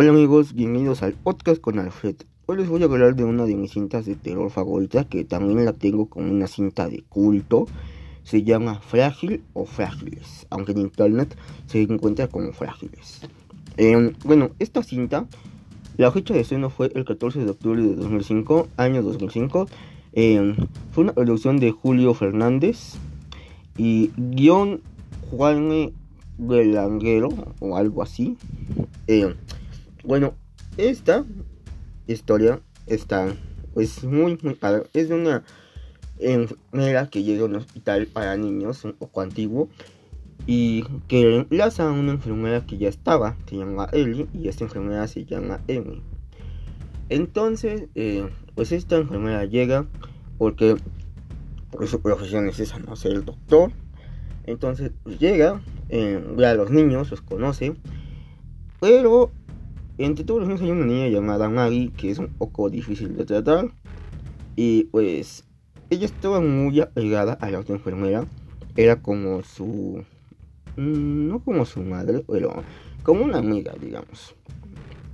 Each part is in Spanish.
Hola amigos, bienvenidos al podcast con Alfred. Hoy les voy a hablar de una de mis cintas de terror favoritas que también la tengo como una cinta de culto. Se llama Frágil o Frágiles, aunque en internet se encuentra como Frágiles. Em, bueno, esta cinta, la fecha de estreno fue el 14 de octubre de 2005, año 2005. Em, fue una producción de Julio Fernández y guion Juan Belanguero o algo así. Em, bueno, esta historia está pues muy muy padre. Es de una enfermera que llega a un hospital para niños un poco antiguo y que reemplaza a una enfermera que ya estaba, se llama Ellie, y esta enfermera se llama Amy. Entonces, eh, pues esta enfermera llega porque pues, su profesión es esa, no ser el doctor. Entonces pues, llega, eh, ve a los niños, los conoce, pero entre todos los niños hay una niña llamada Maggie que es un poco difícil de tratar. Y pues ella estaba muy apegada a la otra enfermera. Era como su... Mm, no como su madre, pero como una amiga, digamos.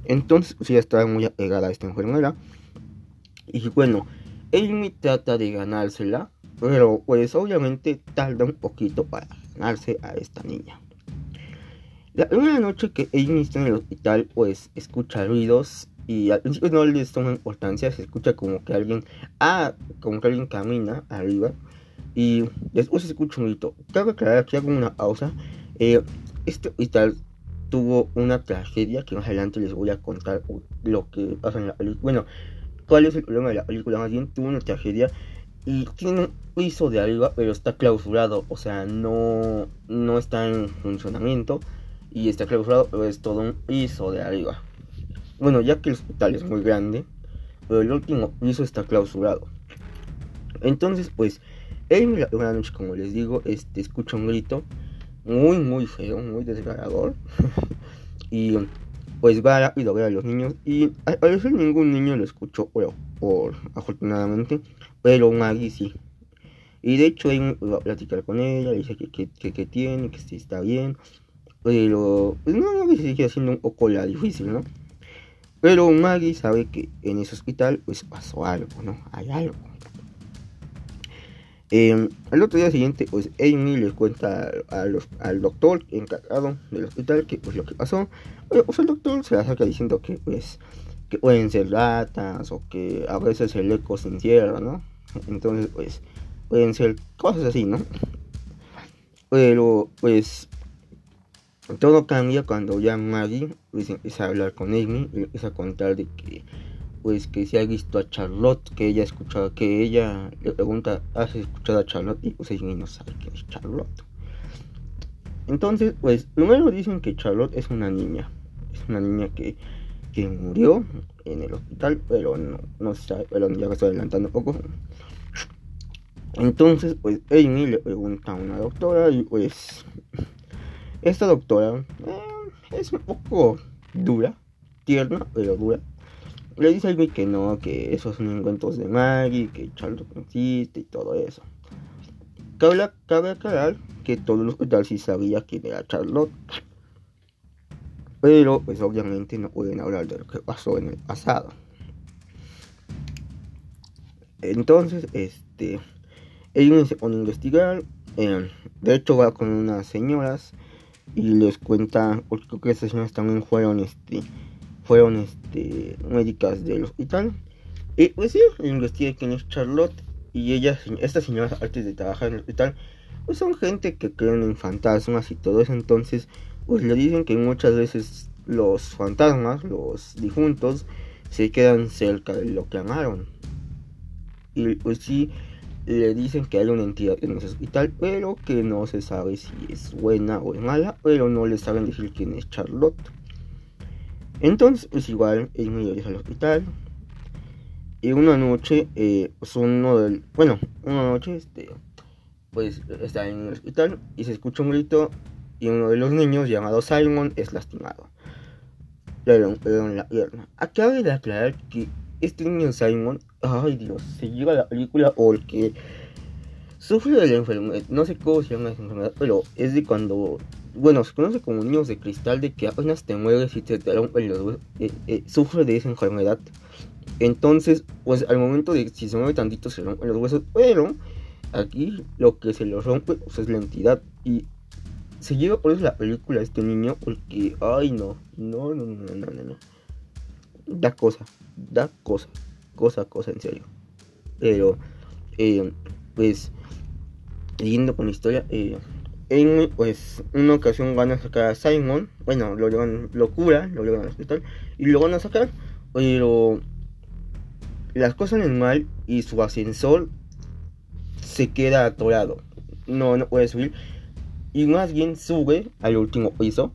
Entonces pues, ella estaba muy apegada a esta enfermera. Y bueno, Amy trata de ganársela. Pero pues obviamente tarda un poquito para ganarse a esta niña. La primera noche que Amy está en el hospital, pues escucha ruidos y al principio no les toma importancia, se escucha como que alguien, ah, como que alguien camina arriba y después se escucha un grito. Cabe aclarar que hago una pausa. Eh, este hospital tuvo una tragedia que más adelante les voy a contar lo que pasa en la película. Bueno, cuál es el problema de la película. Más bien tuvo una tragedia y tiene un piso de arriba, pero está clausurado, o sea, no, no está en funcionamiento y está clausurado, es todo un piso de arriba. Bueno, ya que el hospital es muy grande, pero el último piso está clausurado. Entonces, pues, en la noche, como les digo, este, escucha un grito muy, muy feo, muy desgarrador. y pues va rápido a ver a los niños. Y al parecer ningún niño lo escuchó, por afortunadamente, pero Maggie sí. Y de hecho, él va a platicar con ella, le dice que, que, que tiene, que sí está bien. Pero, pues no, se sigue haciendo un poco la difícil, ¿no? Pero Maggie sabe que en ese hospital, pues pasó algo, ¿no? Hay algo. Eh, al otro día siguiente, pues Amy les cuenta al doctor encargado del hospital que pues lo que pasó. Pues el doctor se la saca diciendo que pues que pueden ser ratas o que a veces el eco se encierra, ¿no? Entonces pues pueden ser cosas así, ¿no? Pero pues todo cambia cuando ya Maggie pues, empieza a hablar con Amy y empieza a contar de que pues que se ha visto a Charlotte, que ella escuchado, que ella le pregunta, ¿has escuchado a Charlotte? Y pues Amy no sabe quién es Charlotte. Entonces, pues primero dicen que Charlotte es una niña, es una niña que, que murió en el hospital, pero no, no sabe, pero ya me estoy adelantando un poco. Entonces, pues Amy le pregunta a una doctora y pues esta doctora eh, es un poco dura, tierna, pero dura. Le dice a Amy que no, que esos son encuentros de Maggie, que Charlotte existe y todo eso. Cabe, cabe aclarar que todo el hospital sí sabía quién era Charlotte. Pero pues obviamente no pueden hablar de lo que pasó en el pasado. Entonces, este, ellos se pone a investigar. Eh, de hecho va con unas señoras y les cuenta, porque creo que estas señoras también fueron, este, fueron, este, médicas del hospital. Y pues sí, investigué quién es Charlotte y ellas, estas señoras antes de trabajar en el hospital, pues son gente que creen en fantasmas y todo eso, entonces, pues le dicen que muchas veces los fantasmas, los difuntos, se quedan cerca de lo que amaron. Y pues sí, le dicen que hay una entidad en ese hospital, pero que no se sabe si es buena o es mala, pero no le saben decir quién es Charlotte. Entonces, pues igual, él me regresa al hospital. Y una noche, eh, pues uno del. Bueno, una noche, este. Pues está en el hospital y se escucha un grito. Y uno de los niños, llamado Simon, es lastimado. Pero en la pierna. Acaba de aclarar que este niño Simon, ay Dios, se lleva la película porque sufre de la enfermedad, no sé cómo se llama esa enfermedad, pero es de cuando, bueno, se conoce como niños de cristal, de que apenas te mueves y te, rompen los huesos, eh, eh, sufre de esa enfermedad. Entonces, pues al momento de si se mueve tantito se rompen los huesos, pero aquí lo que se los rompe pues, es la entidad y se lleva por eso la película este niño porque, ay no, no, no, no, no, no, no. Da cosa, da cosa, cosa, cosa en serio. Pero, eh, pues, siguiendo con la historia, eh, en pues una ocasión van a sacar a Simon, bueno, lo llevan, lo cura, lo llevan al hospital y lo van a sacar, pero las cosas salen mal y su ascensor se queda atorado, no, no puede subir y más bien sube al último piso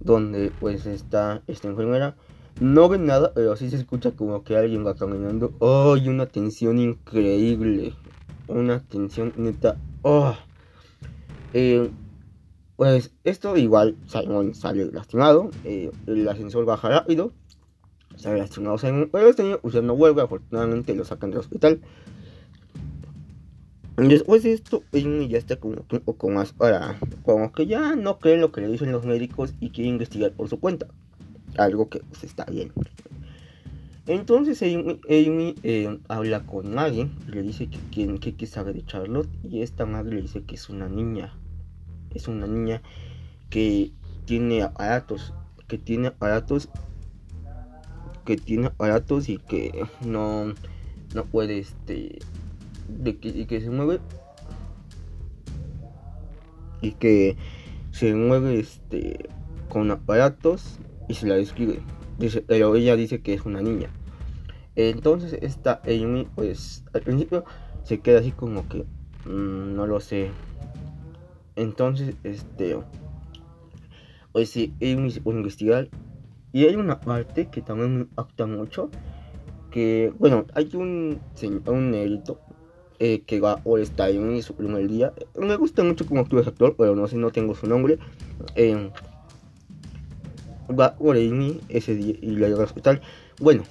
donde pues está esta enfermera no ven nada pero sí se escucha como que alguien va caminando. Oh y una tensión increíble una tensión neta. Oh eh, pues esto igual Simon sale lastimado eh, el ascensor baja rápido sale lastimado Simon. Pero este niño usted no vuelve afortunadamente lo sacan del hospital. Después de esto, Amy ya está como un poco más para, como que ya no cree lo que le dicen los médicos y quiere investigar por su cuenta. Algo que pues, está bien. Entonces Amy, eh, habla con y le dice que, quién que, sabe de Charlotte y esta madre le dice que es una niña. Es una niña que tiene aparatos, que tiene aparatos, que tiene aparatos y que no, no puede este de que, y que se mueve y que se mueve este con aparatos y se la describe dice, pero ella dice que es una niña entonces esta Amy pues al principio se queda así como que mmm, no lo sé entonces este pues sí Amy se puede investigar y hay una parte que también me impacta mucho que bueno hay un un negrito eh, que va o está en su primer día. Me gusta mucho como actúa ese actor, pero no sé, no tengo su nombre. Eh, va por ese día y la lleva al hospital. Bueno,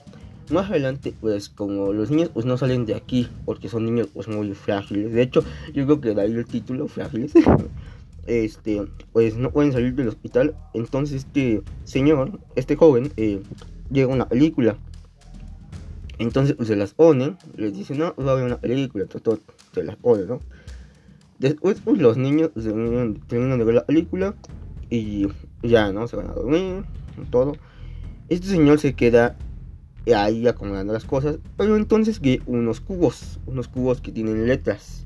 más adelante, pues como los niños pues no salen de aquí porque son niños pues muy frágiles. De hecho, yo creo que da el título, frágiles. este, pues no pueden salir del hospital. Entonces este señor, este joven, eh, llega a una película entonces pues, se las ponen, les dicen, no, va a haber una película, todo, se las ponen, ¿no? Después pues, los niños terminan de ver la película y ya, ¿no? Se van a dormir, todo. Este señor se queda ahí acomodando las cosas, pero entonces ve unos cubos, unos cubos que tienen letras.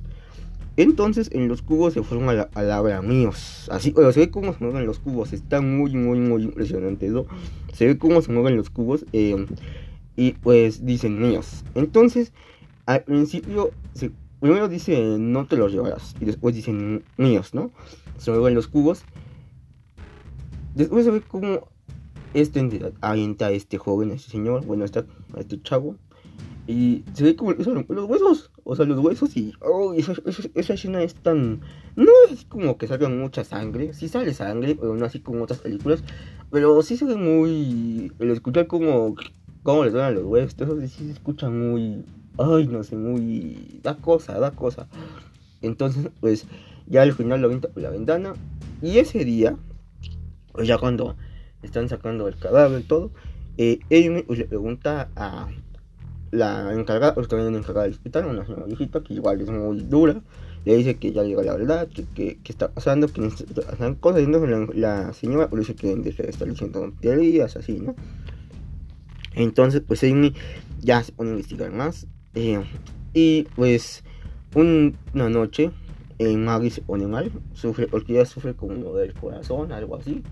Entonces en los cubos se forma la palabra míos. Así, se ve cómo se mueven los cubos. Está muy, muy, muy impresionante eso. Se ve cómo se mueven los cubos. Eh, y pues dicen míos. Entonces, al principio, primero dice no te los llevarás y después dicen míos, ¿no? Se mueven los cubos. Después se ve como esta entidad avienta a este joven, a este señor, bueno, a este, este chavo. Y se ve como los huesos, o sea, los huesos y oh, esa, escena es tan... No es como que salga mucha sangre, sí sale sangre, pero no así como otras películas. Pero sí se ve muy... El escuchar como cómo les duelen los huevos, eso sí se escucha muy, ay, no sé, muy, da cosa, da cosa. Entonces, pues, ya al final lo avienta por la ventana. Y ese día, pues ya cuando están sacando el cadáver y todo, eh, pues, le pregunta a la encargada, o también encargada del hospital, una señora viejita que igual es muy dura, le dice que ya llega la verdad, que, que, está pasando, que están cosas, y la, la señora pues, dice que estar diciendo teorías, así, ¿no? Entonces, pues Amy ya se pone a investigar más. Eh, y pues una noche eh, Maggie se pone mal, sufre, porque ella sufre como del corazón, algo así.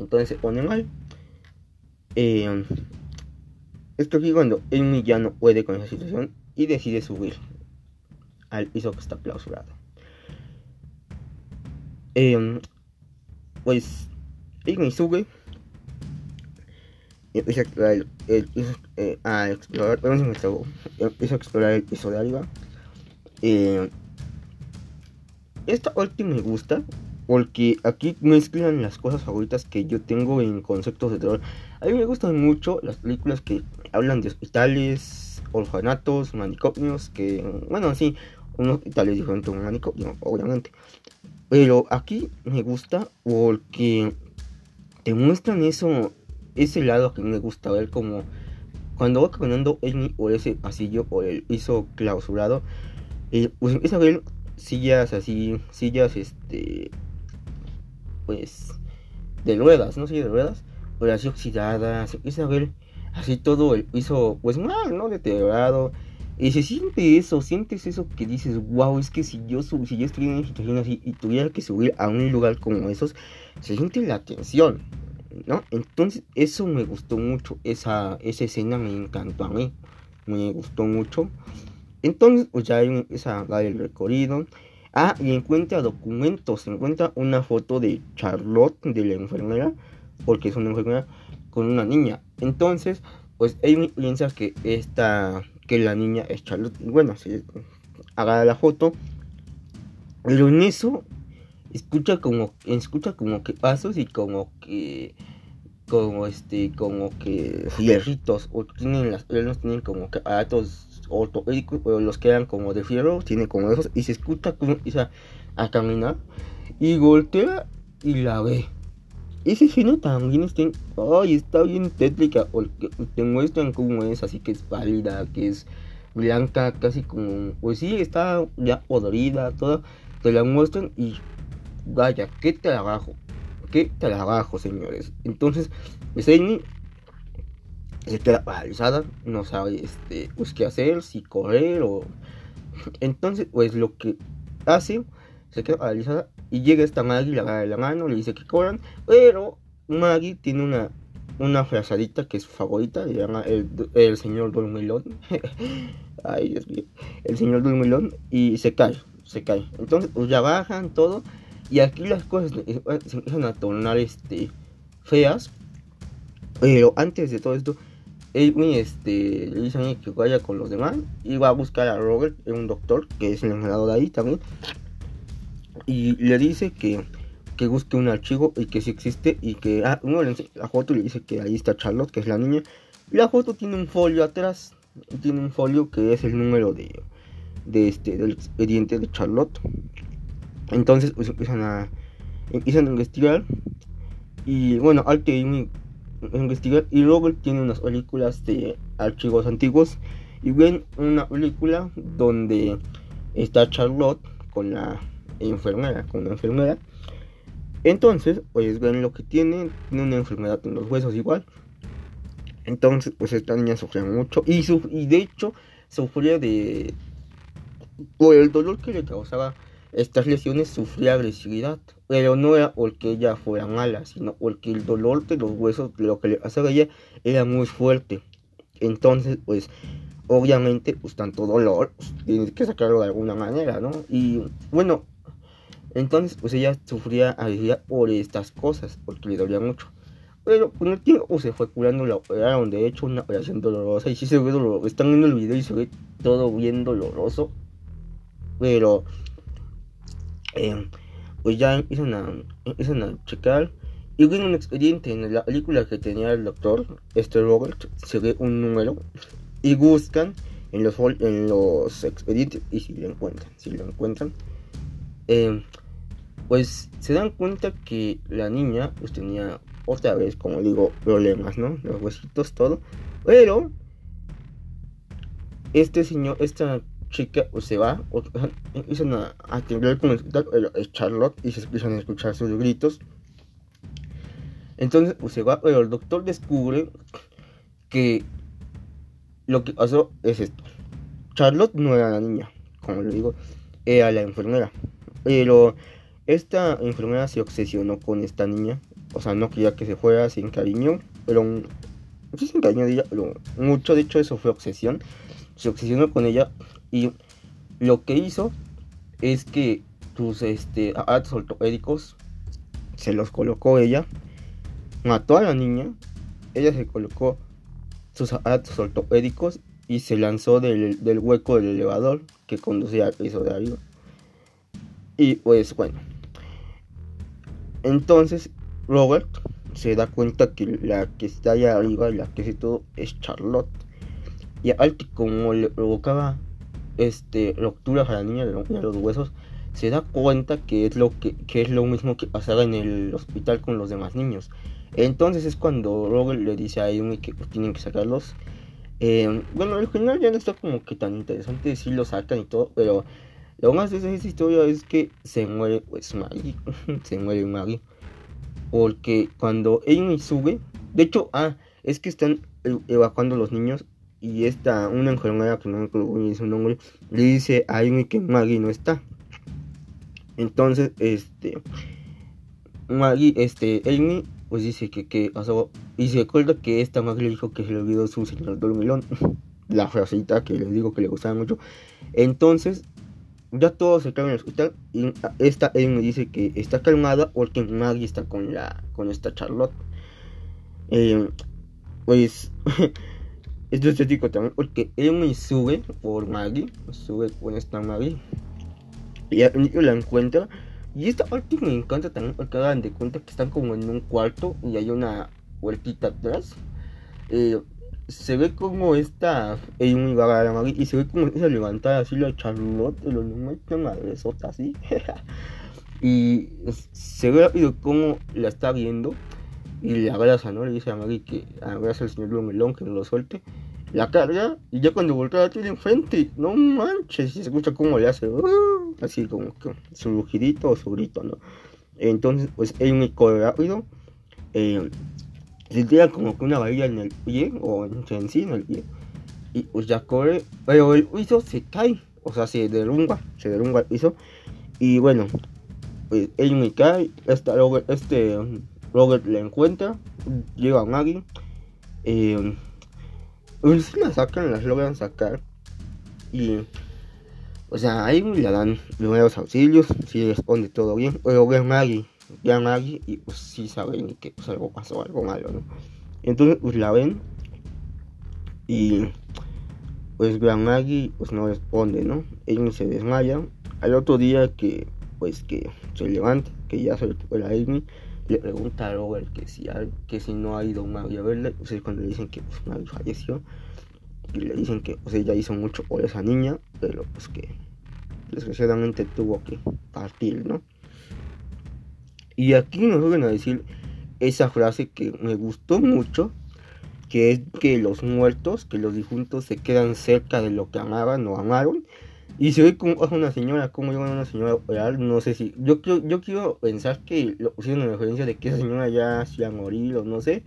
Entonces se pone mal. Eh, esto aquí cuando Amy ya no puede con esa situación y decide subir al piso que está clausurado. Eh, pues sube empieza a explorar el, piso, eh, a explorar, empieza a explorar el piso de arriba. Eh, esta última me gusta porque aquí mezclan las cosas favoritas que yo tengo en conceptos de terror. A mí me gustan mucho las películas que hablan de hospitales, orfanatos, manicomios, que, bueno, sí, un hospital es diferente a un manicomio, obviamente. Pero aquí me gusta porque te muestran eso, ese lado que me gusta ver como cuando va caminando Amy por ese pasillo o el piso clausurado, eh, pues empieza a ver sillas así, sillas este, pues, de ruedas, no sé, de ruedas, pero así oxidadas, empieza a ver así todo el piso, pues mal, ¿no? Deteriorado. Y se siente eso, sientes eso que dices, wow, es que si yo, si yo estuviera en una situación así y tuviera que subir a un lugar como esos, se siente la tensión, ¿no? Entonces, eso me gustó mucho, esa, esa escena me encantó a mí, me gustó mucho. Entonces, pues ya empieza a dar el recorrido. Ah, y encuentra documentos, encuentra una foto de Charlotte, de la enfermera, porque es una enfermera, con una niña. Entonces, pues él piensa que esta, que la niña es Charlotte. Bueno, se agarra la foto. Pero en eso escucha como, escucha como que pasos y como que, como este, como que fierritos, o tienen las piernas, tienen como que aparatos pero los que eran como de fierro, tiene como esos, y se escucha como empieza a caminar, y voltea y la ve. Ese escena también está, ay, está bien tétrica, te muestran cómo es, así que es pálida, que es blanca, casi como, pues sí, está ya podrida, toda, te la muestran y vaya, qué trabajo, qué trabajo, señores. Entonces, pues Amy se queda paralizada, no sabe, este, pues qué hacer, si correr o... Entonces, pues lo que hace, se queda paralizada y llega esta Maggie, la agarra de la mano, le dice que corran, pero Maggie tiene una, una frazadita que es su favorita, le llama el, el señor Dormilón. Ay, Dios mío. El señor Dormilón y se cae, se cae. Entonces, pues ya bajan todo y aquí las cosas se empiezan a tornar este, feas. Pero antes de todo esto, Edwin este, le dice que vaya con los demás y va a buscar a Robert, un doctor que es el encargado de ahí también y le dice que, que busque un archivo y que si existe y que ah, uno le la foto le dice que ahí está Charlotte, que es la niña. Y la foto tiene un folio atrás, tiene un folio que es el número de, de este, del expediente de Charlotte. Entonces pues empiezan a, empiezan a investigar y bueno, al que investigar y luego tiene unas películas de archivos antiguos y ven una película donde está Charlotte con la enfermera, con una enfermera. Entonces, pues ven lo que tiene, tiene una enfermedad en los huesos igual. Entonces, pues esta niña sufría mucho y, y de hecho sufría de... Por el dolor que le causaba estas lesiones, sufría agresividad. Pero no era porque ella fuera mala, sino porque el dolor de los huesos, de lo que le pasaba ella, era muy fuerte. Entonces, pues obviamente, pues tanto dolor, pues, tienes que sacarlo de alguna manera, ¿no? Y bueno, entonces, pues ella sufría agresividad por estas cosas, porque le dolía mucho. Pero con el tiempo se fue curando, la operaron, de hecho, una operación dolorosa. Y sí se ve doloroso. Están viendo el video y se ve todo bien doloroso. Pero, eh, pues ya empiezan a, empiezan a checar. Y ven un expediente en la película que tenía el doctor, este Robert, se ve un número. Y buscan en los, en los expedientes y si lo encuentran, si lo encuentran. Eh, pues se dan cuenta que la niña pues tenía otra vez, como digo, problemas, ¿no? Los huesitos, todo. Pero este señor, esta chica pues, se va, o, empiezan a atender con el Charlotte y se empiezan a escuchar sus gritos. Entonces pues se va, pero el doctor descubre que lo que pasó es esto. Charlotte no era la niña, como le digo, era la enfermera. Pero esta enfermera se obsesionó con esta niña. O sea, no quería que se fuera, sin cariño. Pero no sé si encariñó de ella, pero mucho de hecho eso fue obsesión. Se obsesionó con ella y lo que hizo es que sus este, ortopédicos se los colocó ella. Mató a la niña. Ella se colocó sus aparatos ortopédicos y se lanzó del, del hueco del elevador que conducía al piso de arriba. Y pues bueno, entonces Robert se da cuenta que la que está allá arriba, la que hace todo, es Charlotte. Y al que como le provocaba este, rupturas a la niña de, los huesos, se da cuenta que es lo que, que, es lo mismo que pasaba en el hospital con los demás niños. Entonces es cuando Robert le dice a Amy que pues, tienen que sacarlos. Eh, bueno, al final ya no está como que tan interesante si lo sacan y todo, pero lo más de esa historia es que se muere pues Maggie, se muere Maggie. Porque cuando Amy sube, de hecho, ah, es que están evacuando los niños y esta, una enfermera que no me acuerdo su nombre, le dice a Amy que Maggie no está. Entonces, este, Maggie, este, Amy, pues dice que, que pasó, y se acuerda que esta Maggie le dijo que se le olvidó su señor dormilón, la frasita que les digo que le gustaba mucho. Entonces, ya todos se en el hospital y esta Amy dice que está calmada porque Maggie está con la, con esta Charlotte. Eh, pues es estético también porque Amy sube por Maggie, sube con esta Maggie y la encuentra. Y esta parte me encanta también porque hagan de cuenta que están como en un cuarto y hay una vueltita atrás. Eh, se ve como esta Amy va a la Maggie y se ve como esa levantada así la Charlotte, lo mete una besota así. y se ve rápido como la está viendo y le abraza, ¿no? Le dice a Maggie que abraza al señor Melón, que no lo suelte. La carga y ya cuando voltea tiene enfrente, no manches, y se escucha como le hace, uh, así como que su rugidito o su grito, ¿no? Entonces, pues él corre rápido, eh, se tira como que una varilla en el pie, o en sí, en el pie, y pues ya corre, pero el piso se cae, o sea, se derrumba, se derrumba el piso, y bueno, pues él me cae, este, este Robert le encuentra, llega a Maggie. Eh, pues la sacan, las logran sacar. Y, o sea, ahí le dan primeros auxilios, si responde todo bien. Pero ve a Maggie, ve a Maggie y pues sí saben que pues, algo pasó, algo malo, ¿no? Entonces, pues la ven. Y, pues ve a Maggie, pues no responde, ¿no? Ella se desmaya. Al otro día que, pues que se levanta, que ya se recupera Amy le pregunta a Robert que si, que si no ha ido Maggie a verle, pues es cuando le dicen que pues, Maggie falleció y le dicen que pues, ella hizo mucho por esa niña, pero pues que desgraciadamente tuvo que partir, ¿no? Y aquí nos vuelven a decir esa frase que me gustó mucho, que es que los muertos, que los difuntos se quedan cerca de lo que amaban o amaron y se ve como una señora, como llega una señora real, no sé si. Yo quiero, yo quiero pensar que lo pusieron en referencia de que esa señora ya se ha morido, no sé.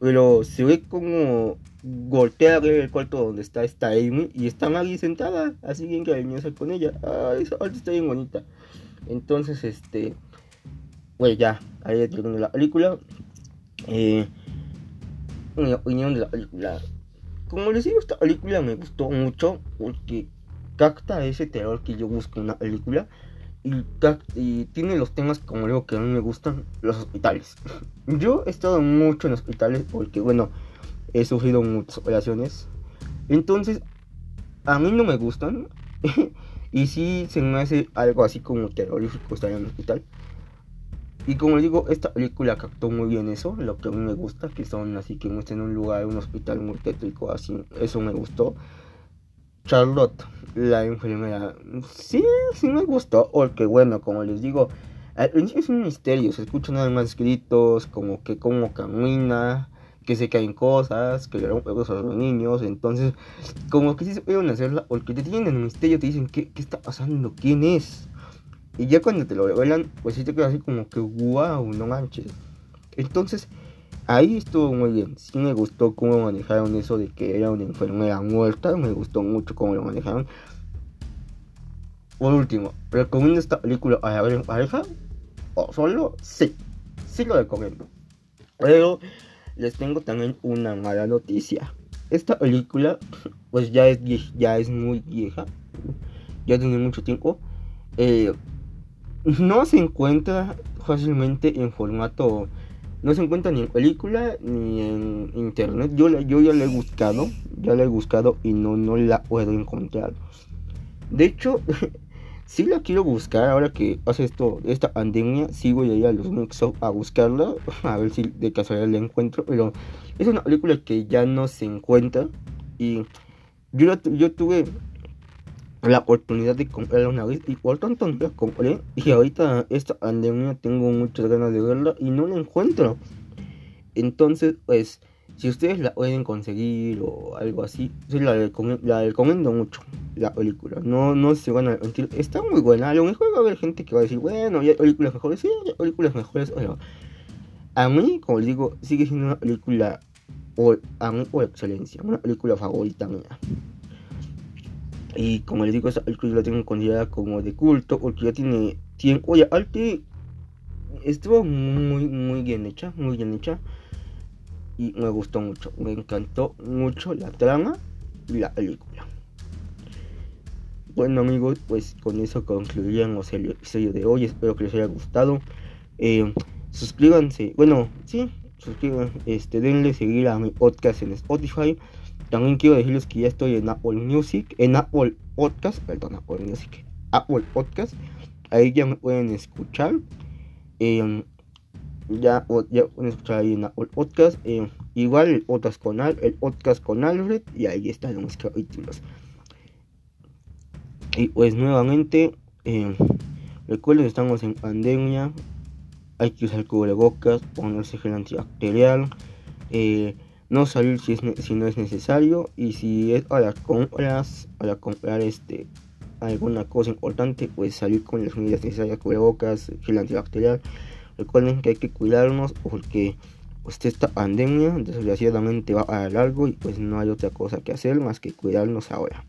Pero se ve como golpea el cuarto donde está esta Amy y está Maggie sentada, así bien cariñosa con ella. Ah, esa parte está bien bonita. Entonces, este. Pues ya, ahí terminó la película. Eh, opinión de la película. Como les digo, esta película me gustó mucho porque capta ese terror que yo busco en una película y, tiene los temas como digo que a mí me gustan los hospitales. Yo he estado mucho en hospitales porque bueno he sufrido muchas operaciones. Entonces a mí no me gustan y sí se me hace algo así como terrorífico estar en un hospital. Y como les digo, esta película captó muy bien eso, lo que a mí me gusta, que son así que muestran un lugar, un hospital muy tétrico, así, eso me gustó. Charlotte, la enfermera, sí, sí me gustó, porque bueno, como les digo, al principio es un misterio, se escuchan nada más gritos, como que como camina, que se caen cosas, que le rompen cosas a los niños, entonces, como que sí se pueden hacerla, porque te tienen el misterio, te dicen, ¿qué, qué está pasando? ¿Quién es? Y ya cuando te lo revelan, pues sí te quedas así como que, wow, no manches. Entonces, Ahí estuvo muy bien. Sí me gustó cómo manejaron eso de que era una enfermera muerta. Me gustó mucho cómo lo manejaron. Por último, ¿recomiendo esta película a ver en pareja? ¿O solo? Sí. Sí lo recomiendo. Pero les tengo también una mala noticia. Esta película pues ya es, ya es muy vieja. Ya tiene mucho tiempo. Eh, no se encuentra fácilmente en formato no se encuentra ni en película ni en internet. Yo, yo ya la he buscado, ya la he buscado y no, no la puedo encontrar. De hecho, si la quiero buscar ahora que hace esto, esta pandemia. Sí voy a los Mixup a buscarla, a ver si de casualidad la encuentro. Pero es una película que ya no se encuentra. Y yo, yo tuve la oportunidad de comprarla una vez y por tanto no la compré y ahorita esta pandemia tengo muchas ganas de verla y no la encuentro entonces pues si ustedes la pueden conseguir o algo así sí la, recomiendo mucho la película. No no se van a mentir está muy buena. A lo mejor va a haber gente que va a decir bueno hay películas mejores sí hay películas mejores pero a mí como les digo sigue siendo una película o, a mí por excelencia una película favorita mía y como les digo, esta película la tengo considerada como de culto porque ya tiene tiempo. Oye, Arte estuvo muy, muy bien hecha, muy bien hecha. Y me gustó mucho, me encantó mucho la trama y la película. Bueno amigos, pues con eso concluiríamos el episodio de hoy. Espero que les haya gustado. Eh, suscríbanse, bueno, sí, suscríbanse, este, denle seguir a mi podcast en Spotify. También quiero decirles que ya estoy en Apple Music, en Apple Podcast, perdón, Apple Music, Apple Podcast. Ahí ya me pueden escuchar. Em, ya, ya pueden escuchar ahí en Apple Podcast. Em, igual el podcast con podcast con Alfred y ahí están los capítulos. Y pues nuevamente, eh, recuerden que estamos en pandemia. Hay que usar cubrebocas, ponerse gel antibacterial. Eh, no salir si, es, si no es necesario y si es para compras, para comprar este alguna cosa importante, pues salir con las medidas necesarias, cubrebocas, gel antibacterial. Recuerden que hay que cuidarnos porque pues, esta pandemia desgraciadamente va a largo y pues no hay otra cosa que hacer más que cuidarnos ahora.